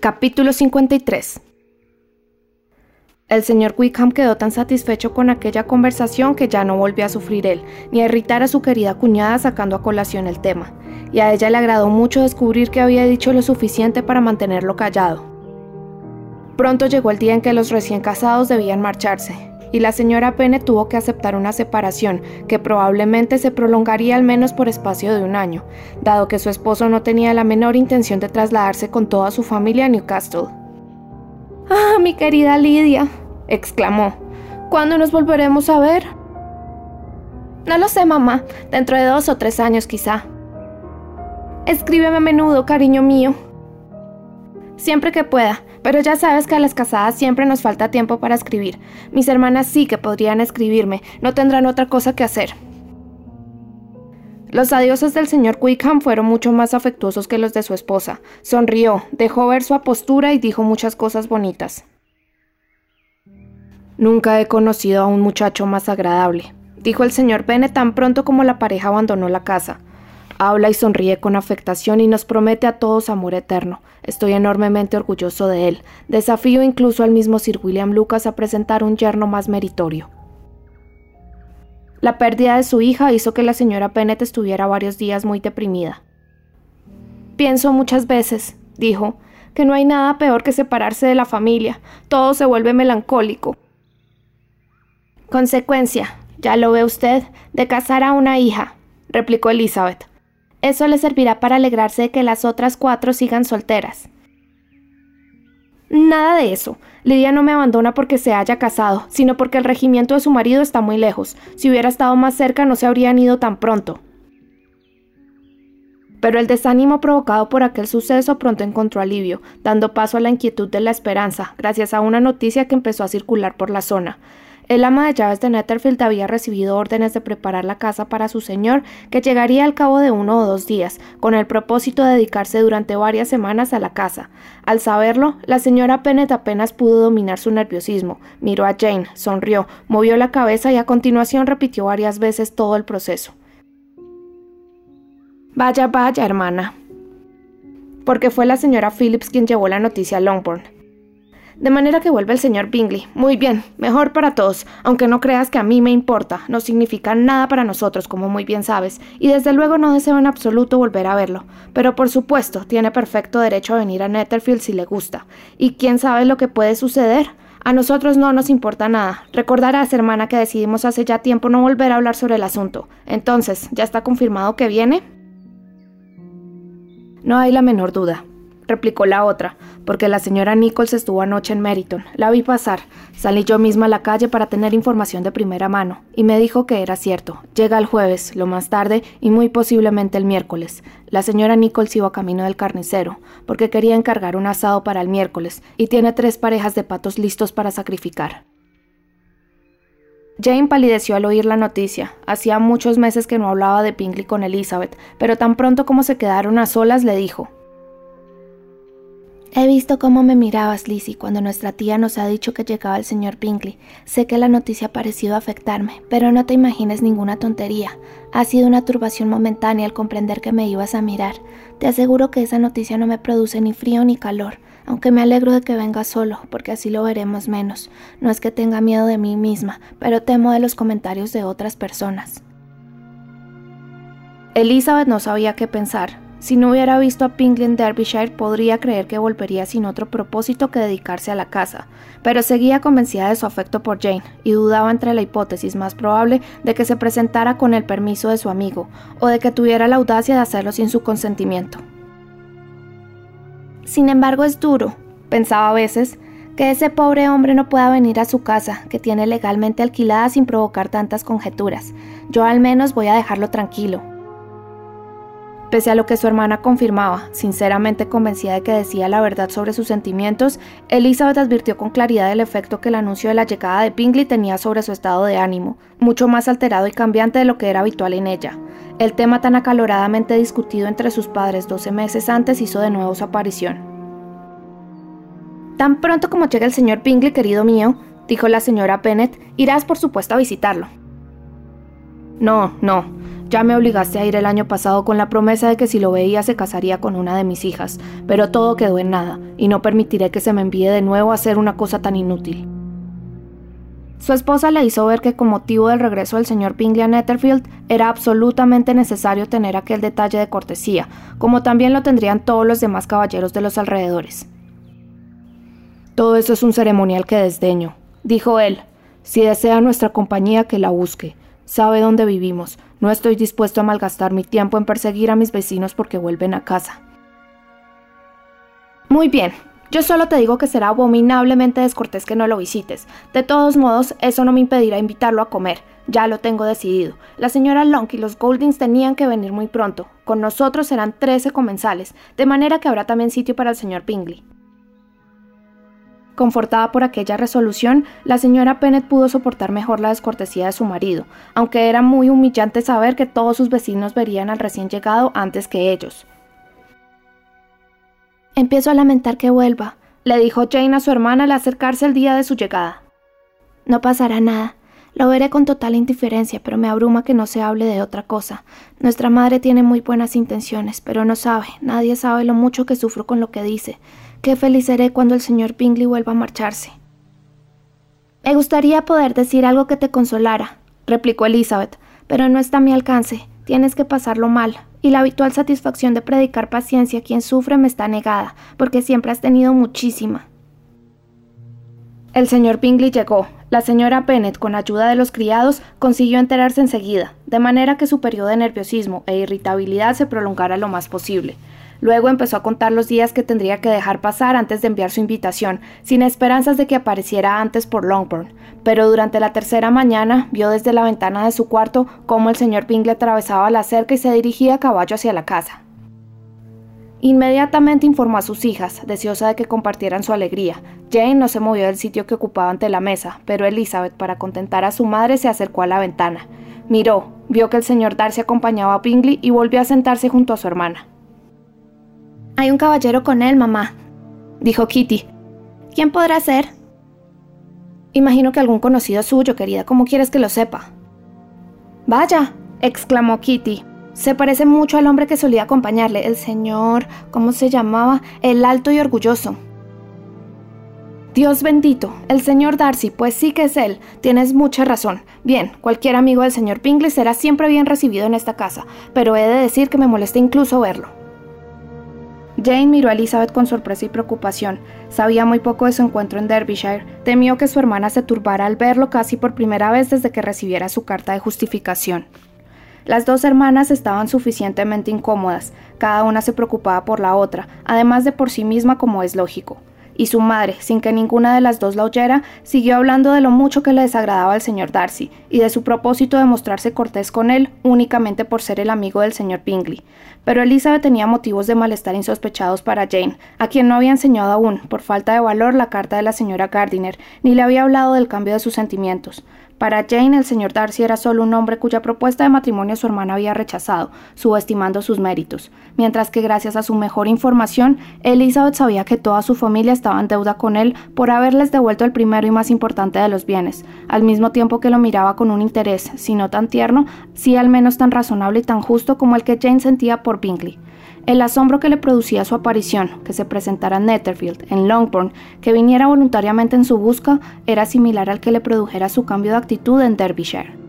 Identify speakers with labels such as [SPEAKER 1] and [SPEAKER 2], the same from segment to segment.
[SPEAKER 1] Capítulo 53 El señor Wickham quedó tan satisfecho con aquella conversación que ya no volvió a sufrir él, ni a irritar a su querida cuñada sacando a colación el tema, y a ella le agradó mucho descubrir que había dicho lo suficiente para mantenerlo callado. Pronto llegó el día en que los recién casados debían marcharse, y la señora Pene tuvo que aceptar una separación que probablemente se prolongaría al menos por espacio de un año, dado que su esposo no tenía la menor intención de trasladarse con toda su familia a Newcastle. ¡Ah, mi querida Lidia! exclamó. ¿Cuándo nos volveremos a ver? No lo sé, mamá. Dentro de dos o tres años, quizá. Escríbeme a menudo, cariño mío. Siempre que pueda. Pero ya sabes que a las casadas siempre nos falta tiempo para escribir. Mis hermanas sí que podrían escribirme, no tendrán otra cosa que hacer. Los adioses del señor Wickham fueron mucho más afectuosos que los de su esposa. Sonrió, dejó ver su apostura y dijo muchas cosas bonitas. Nunca he conocido a un muchacho más agradable, dijo el señor Bennet tan pronto como la pareja abandonó la casa. Habla y sonríe con afectación y nos promete a todos amor eterno. Estoy enormemente orgulloso de él. Desafío incluso al mismo Sir William Lucas a presentar un yerno más meritorio. La pérdida de su hija hizo que la señora Pennett estuviera varios días muy deprimida. Pienso muchas veces, dijo, que no hay nada peor que separarse de la familia. Todo se vuelve melancólico. Consecuencia, ya lo ve usted, de casar a una hija, replicó Elizabeth. Eso le servirá para alegrarse de que las otras cuatro sigan solteras. Nada de eso. Lidia no me abandona porque se haya casado, sino porque el regimiento de su marido está muy lejos. Si hubiera estado más cerca no se habrían ido tan pronto. Pero el desánimo provocado por aquel suceso pronto encontró alivio, dando paso a la inquietud de la esperanza, gracias a una noticia que empezó a circular por la zona. El ama de llaves de Netherfield había recibido órdenes de preparar la casa para su señor, que llegaría al cabo de uno o dos días, con el propósito de dedicarse durante varias semanas a la casa. Al saberlo, la señora Pennett apenas pudo dominar su nerviosismo. Miró a Jane, sonrió, movió la cabeza y a continuación repitió varias veces todo el proceso. Vaya, vaya, hermana. Porque fue la señora Phillips quien llevó la noticia a Longbourn. De manera que vuelve el señor Bingley. Muy bien, mejor para todos, aunque no creas que a mí me importa, no significa nada para nosotros, como muy bien sabes, y desde luego no deseo en absoluto volver a verlo. Pero por supuesto, tiene perfecto derecho a venir a Netherfield si le gusta. ¿Y quién sabe lo que puede suceder? A nosotros no nos importa nada. Recordarás, hermana, que decidimos hace ya tiempo no volver a hablar sobre el asunto. Entonces, ¿ya está confirmado que viene? No hay la menor duda replicó la otra, porque la señora Nichols estuvo anoche en Meriton. La vi pasar. Salí yo misma a la calle para tener información de primera mano, y me dijo que era cierto. Llega el jueves, lo más tarde, y muy posiblemente el miércoles. La señora Nichols iba camino del carnicero, porque quería encargar un asado para el miércoles, y tiene tres parejas de patos listos para sacrificar. Jane palideció al oír la noticia. Hacía muchos meses que no hablaba de Pinkley con Elizabeth, pero tan pronto como se quedaron a solas le dijo He visto cómo me mirabas, Lizzie, cuando nuestra tía nos ha dicho que llegaba el señor Pinkley. Sé que la noticia ha parecido afectarme, pero no te imagines ninguna tontería. Ha sido una turbación momentánea al comprender que me ibas a mirar. Te aseguro que esa noticia no me produce ni frío ni calor, aunque me alegro de que venga solo, porque así lo veremos menos. No es que tenga miedo de mí misma, pero temo de los comentarios de otras personas. Elizabeth no sabía qué pensar. Si no hubiera visto a Pinkley en Derbyshire, podría creer que volvería sin otro propósito que dedicarse a la casa, pero seguía convencida de su afecto por Jane y dudaba entre la hipótesis más probable de que se presentara con el permiso de su amigo o de que tuviera la audacia de hacerlo sin su consentimiento. Sin embargo, es duro, pensaba a veces, que ese pobre hombre no pueda venir a su casa, que tiene legalmente alquilada sin provocar tantas conjeturas. Yo al menos voy a dejarlo tranquilo, Pese a lo que su hermana confirmaba, sinceramente convencida de que decía la verdad sobre sus sentimientos, Elizabeth advirtió con claridad el efecto que el anuncio de la llegada de Bingley tenía sobre su estado de ánimo, mucho más alterado y cambiante de lo que era habitual en ella. El tema tan acaloradamente discutido entre sus padres 12 meses antes hizo de nuevo su aparición. Tan pronto como llegue el señor Bingley, querido mío, dijo la señora Bennet, irás por supuesto a visitarlo. No, no, Ya me obligaste a ir el año pasado con la promesa de que si lo veía se casaría con una de mis hijas, pero todo quedó en nada, y no permitiré que se me envíe de nuevo a hacer una cosa tan inútil. Su esposa le hizo ver que con motivo del regreso del señor Bingley a Netherfield era absolutamente necesario tener aquel detalle de cortesía, como también lo tendrían todos los demás caballeros de los alrededores. Todo eso es un ceremonial que desdeño, dijo él. Si desea nuestra compañía, que la busque. Sabe dónde vivimos. No estoy dispuesto a malgastar mi tiempo en perseguir a mis vecinos porque vuelven a casa. Muy bien, yo solo te digo que será abominablemente descortés que no lo visites. De todos modos, eso no me impedirá invitarlo a comer. Ya lo tengo decidido. La señora Long y los Goldings tenían que venir muy pronto. Con nosotros serán 13 comensales, de manera que habrá también sitio para el señor Pingley. Confortada por aquella resolución, la señora Pennett pudo soportar mejor la descortesía de su marido, aunque era muy humillante saber que todos sus vecinos verían al recién llegado antes que ellos. Empiezo a lamentar que vuelva, le dijo Jane a su hermana al acercarse el día de su llegada. No pasará nada. Lo veré con total indiferencia, pero me abruma que no se hable de otra cosa. Nuestra madre tiene muy buenas intenciones, pero no sabe, nadie sabe lo mucho que sufro con lo que dice. Qué feliz seré cuando el señor Bingley vuelva a marcharse. Me gustaría poder decir algo que te consolara, replicó Elizabeth, pero no está a mi alcance. Tienes que pasarlo mal, y la habitual satisfacción de predicar paciencia a quien sufre me está negada, porque siempre has tenido muchísima. El señor Bingley llegó. La señora Bennet, con ayuda de los criados, consiguió enterarse enseguida, de manera que su periodo de nerviosismo e irritabilidad se prolongara lo más posible. Luego empezó a contar los días que tendría que dejar pasar antes de enviar su invitación, sin esperanzas de que apareciera antes por Longbourn. Pero durante la tercera mañana vio desde la ventana de su cuarto cómo el señor Bingley atravesaba la cerca y se dirigía a caballo hacia la casa. Inmediatamente informó a sus hijas, deseosa de que compartieran su alegría. Jane no se movió del sitio que ocupaba ante la mesa, pero Elizabeth, para contentar a su madre, se acercó a la ventana. Miró, vio que el señor Darcy acompañaba a Bingley y volvió a sentarse junto a su hermana. Hay un caballero con él, mamá, dijo Kitty. ¿Quién podrá ser? Imagino que algún conocido suyo, querida. ¿Cómo quieres que lo sepa? Vaya, exclamó Kitty. Se parece mucho al hombre que solía acompañarle, el señor, ¿cómo se llamaba? El alto y orgulloso. Dios bendito, el señor Darcy, pues sí que es él. Tienes mucha razón. Bien, cualquier amigo del señor Pingley será siempre bien recibido en esta casa, pero he de decir que me molesta incluso verlo. Jane miró a Elizabeth con sorpresa y preocupación. Sabía muy poco de su encuentro en Derbyshire. Temió que su hermana se turbara al verlo casi por primera vez desde que recibiera su carta de justificación. Las dos hermanas estaban suficientemente incómodas, cada una se preocupaba por la otra, además de por sí misma como es lógico y su madre, sin que ninguna de las dos la oyera, siguió hablando de lo mucho que le desagradaba al señor Darcy y de su propósito de mostrarse cortés con él únicamente por ser el amigo del señor Bingley. Pero Elizabeth tenía motivos de malestar insospechados para Jane, a quien no había enseñado aún, por falta de valor, la carta de la señora Gardiner, ni le había hablado del cambio de sus sentimientos. Para Jane, el señor Darcy era solo un hombre cuya propuesta de matrimonio su hermana había rechazado, subestimando sus méritos, mientras que gracias a su mejor información, Elizabeth sabía que toda su familia estaba en deuda con él por haberles devuelto el primero y más importante de los bienes, al mismo tiempo que lo miraba con un interés, si no tan tierno, sí al menos tan razonable y tan justo como el que Jane sentía por Bingley. El asombro que le producía su aparición, que se presentara en Netherfield, en Longbourn, que viniera voluntariamente en su busca, era similar al que le produjera su cambio de actitud en Derbyshire.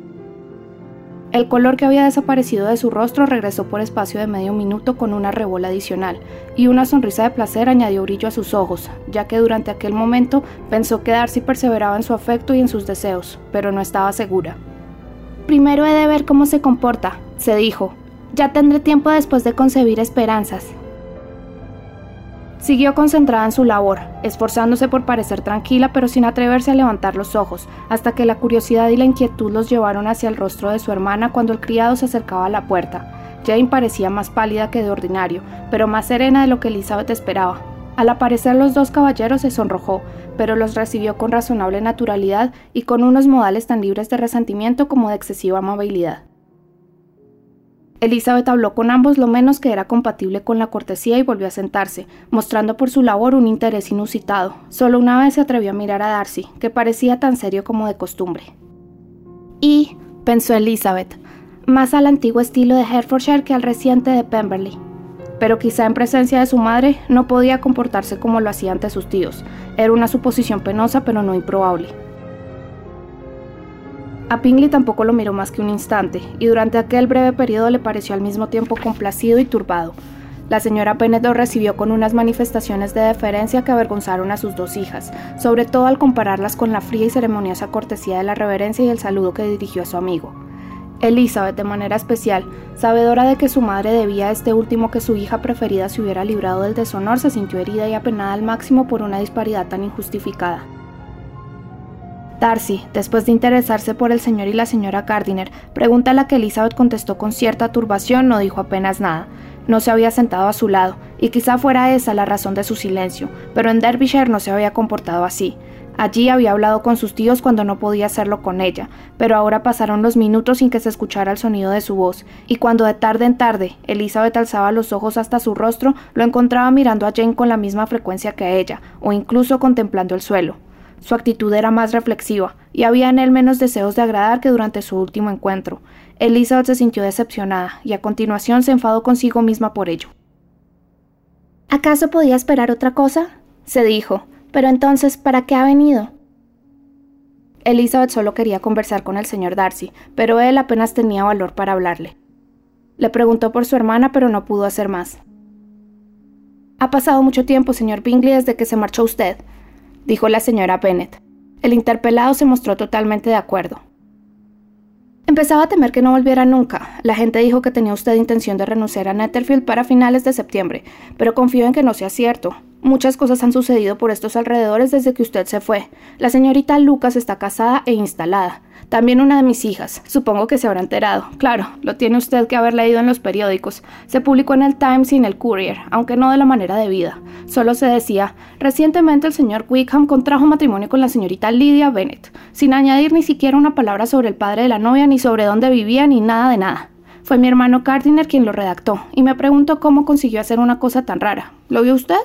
[SPEAKER 1] El color que había desaparecido de su rostro regresó por espacio de medio minuto con una rebola adicional, y una sonrisa de placer añadió brillo a sus ojos, ya que durante aquel momento pensó que Darcy perseveraba en su afecto y en sus deseos, pero no estaba segura. Primero he de ver cómo se comporta, se dijo, ya tendré tiempo después de concebir esperanzas. Siguió concentrada en su labor, esforzándose por parecer tranquila pero sin atreverse a levantar los ojos, hasta que la curiosidad y la inquietud los llevaron hacia el rostro de su hermana cuando el criado se acercaba a la puerta. Jane parecía más pálida que de ordinario, pero más serena de lo que Elizabeth esperaba. Al aparecer los dos caballeros se sonrojó, pero los recibió con razonable naturalidad y con unos modales tan libres de resentimiento como de excesiva amabilidad. Elizabeth habló con ambos lo menos que era compatible con la cortesía y volvió a sentarse, mostrando por su labor un interés inusitado. Solo una vez se atrevió a mirar a Darcy, que parecía tan serio como de costumbre. Y, pensó Elizabeth, más al antiguo estilo de Hertfordshire que al reciente de Pemberley. Pero quizá en presencia de su madre no podía comportarse como lo hacía ante sus tíos. Era una suposición penosa pero no improbable. A Pingley tampoco lo miró más que un instante, y durante aquel breve periodo le pareció al mismo tiempo complacido y turbado. La señora Bennet lo recibió con unas manifestaciones de deferencia que avergonzaron a sus dos hijas, sobre todo al compararlas con la fría y ceremoniosa cortesía de la reverencia y el saludo que dirigió a su amigo. Elizabeth, de manera especial, sabedora de que su madre debía a este último que su hija preferida se hubiera librado del deshonor, se sintió herida y apenada al máximo por una disparidad tan injustificada. Darcy, después de interesarse por el señor y la señora Gardiner, pregunta a la que Elizabeth contestó con cierta turbación, no dijo apenas nada. No se había sentado a su lado, y quizá fuera esa la razón de su silencio, pero en Derbyshire no se había comportado así. Allí había hablado con sus tíos cuando no podía hacerlo con ella, pero ahora pasaron los minutos sin que se escuchara el sonido de su voz, y cuando de tarde en tarde Elizabeth alzaba los ojos hasta su rostro, lo encontraba mirando a Jane con la misma frecuencia que ella, o incluso contemplando el suelo. Su actitud era más reflexiva, y había en él menos deseos de agradar que durante su último encuentro. Elizabeth se sintió decepcionada, y a continuación se enfadó consigo misma por ello. ¿Acaso podía esperar otra cosa? se dijo. Pero entonces, ¿para qué ha venido? Elizabeth solo quería conversar con el señor Darcy, pero él apenas tenía valor para hablarle. Le preguntó por su hermana, pero no pudo hacer más. Ha pasado mucho tiempo, señor Bingley, desde que se marchó usted, dijo la señora Bennet. El interpelado se mostró totalmente de acuerdo. Empezaba a temer que no volviera nunca. La gente dijo que tenía usted intención de renunciar a Netherfield para finales de septiembre, pero confío en que no sea cierto. Muchas cosas han sucedido por estos alrededores desde que usted se fue. La señorita Lucas está casada e instalada. También una de mis hijas. Supongo que se habrá enterado. Claro, lo tiene usted que haber leído en los periódicos. Se publicó en el Times y en el Courier, aunque no de la manera debida. Solo se decía, recientemente el señor Wickham contrajo matrimonio con la señorita Lydia Bennet, sin añadir ni siquiera una palabra sobre el padre de la novia, ni sobre dónde vivía, ni nada de nada. Fue mi hermano Gardiner quien lo redactó, y me preguntó cómo consiguió hacer una cosa tan rara. ¿Lo vio usted?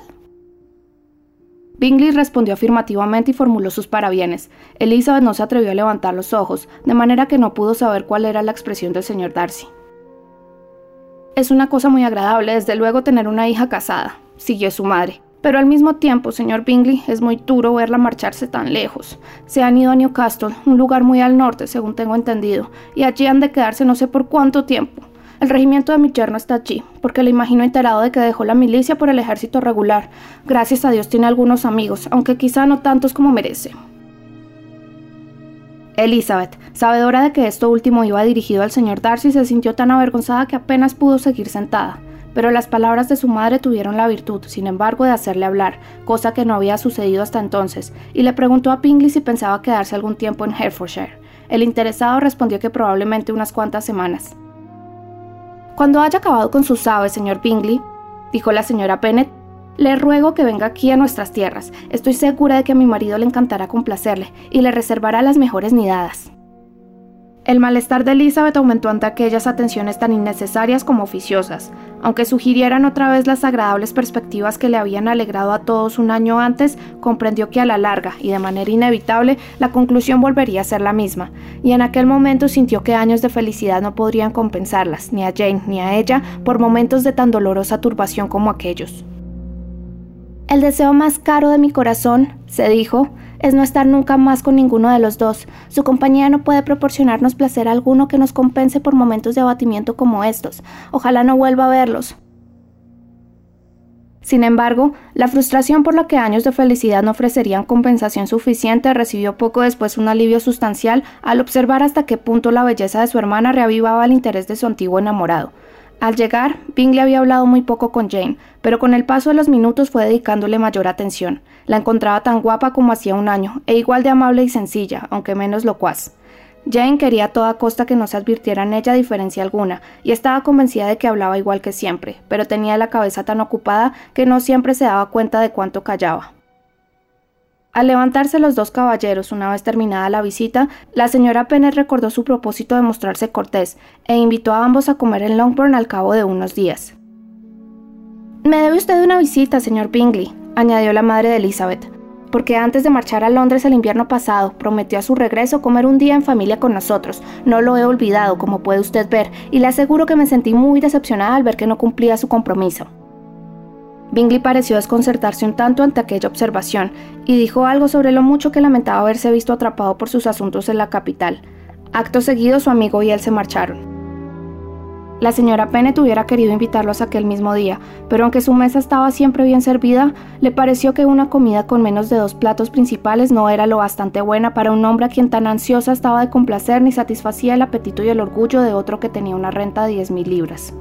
[SPEAKER 1] Bingley respondió afirmativamente y formuló sus parabienes. Elizabeth no se atrevió a levantar los ojos, de manera que no pudo saber cuál era la expresión del señor Darcy. Es una cosa muy agradable, desde luego, tener una hija casada, siguió su madre. Pero al mismo tiempo, señor Bingley, es muy duro verla marcharse tan lejos. Se han ido a Newcastle, un lugar muy al norte, según tengo entendido, y allí han de quedarse no sé por cuánto tiempo. El regimiento de mi yerno está allí, porque le imagino enterado de que dejó la milicia por el ejército regular. Gracias a Dios tiene algunos amigos, aunque quizá no tantos como merece. Elizabeth, sabedora de que esto último iba dirigido al señor Darcy, se sintió tan avergonzada que apenas pudo seguir sentada. Pero las palabras de su madre tuvieron la virtud, sin embargo, de hacerle hablar, cosa que no había sucedido hasta entonces, y le preguntó a Pingley si pensaba quedarse algún tiempo en Herefordshire. El interesado respondió que probablemente unas cuantas semanas. Cuando haya acabado con sus aves, señor Bingley, dijo la señora Bennet, le ruego que venga aquí a nuestras tierras. Estoy segura de que a mi marido le encantará complacerle y le reservará las mejores nidadas. El malestar de Elizabeth aumentó ante aquellas atenciones tan innecesarias como oficiosas. Aunque sugirieran otra vez las agradables perspectivas que le habían alegrado a todos un año antes, comprendió que a la larga y de manera inevitable la conclusión volvería a ser la misma, y en aquel momento sintió que años de felicidad no podrían compensarlas, ni a Jane ni a ella, por momentos de tan dolorosa turbación como aquellos. El deseo más caro de mi corazón, se dijo, es no estar nunca más con ninguno de los dos. Su compañía no puede proporcionarnos placer alguno que nos compense por momentos de abatimiento como estos. Ojalá no vuelva a verlos. Sin embargo, la frustración por la que años de felicidad no ofrecerían compensación suficiente recibió poco después un alivio sustancial al observar hasta qué punto la belleza de su hermana reavivaba el interés de su antiguo enamorado. Al llegar, Bingley había hablado muy poco con Jane, pero con el paso de los minutos fue dedicándole mayor atención. La encontraba tan guapa como hacía un año, e igual de amable y sencilla, aunque menos locuaz. Jane quería a toda costa que no se advirtiera en ella diferencia alguna, y estaba convencida de que hablaba igual que siempre, pero tenía la cabeza tan ocupada que no siempre se daba cuenta de cuánto callaba. Al levantarse los dos caballeros una vez terminada la visita, la señora Pennant recordó su propósito de mostrarse cortés e invitó a ambos a comer en Longbourn al cabo de unos días. Me debe usted una visita, señor Bingley, añadió la madre de Elizabeth. porque antes de marchar a Londres el invierno pasado, prometió a su regreso comer un día en familia con nosotros. No lo he olvidado, como puede usted ver, y le aseguro que me sentí muy decepcionada al ver que no cumplía su compromiso. Bingley pareció desconcertarse un tanto ante aquella observación y dijo algo sobre lo mucho que lamentaba haberse visto atrapado por sus asuntos en la capital. Acto seguido su amigo y él se marcharon. La señora Pennet hubiera querido invitarlos aquel mismo día, pero aunque su mesa estaba siempre bien servida, le pareció que una comida con menos de dos platos principales no era lo bastante buena para un hombre a quien tan ansiosa estaba de complacer ni satisfacía el apetito y el orgullo de otro que tenía una renta de diez mil libras.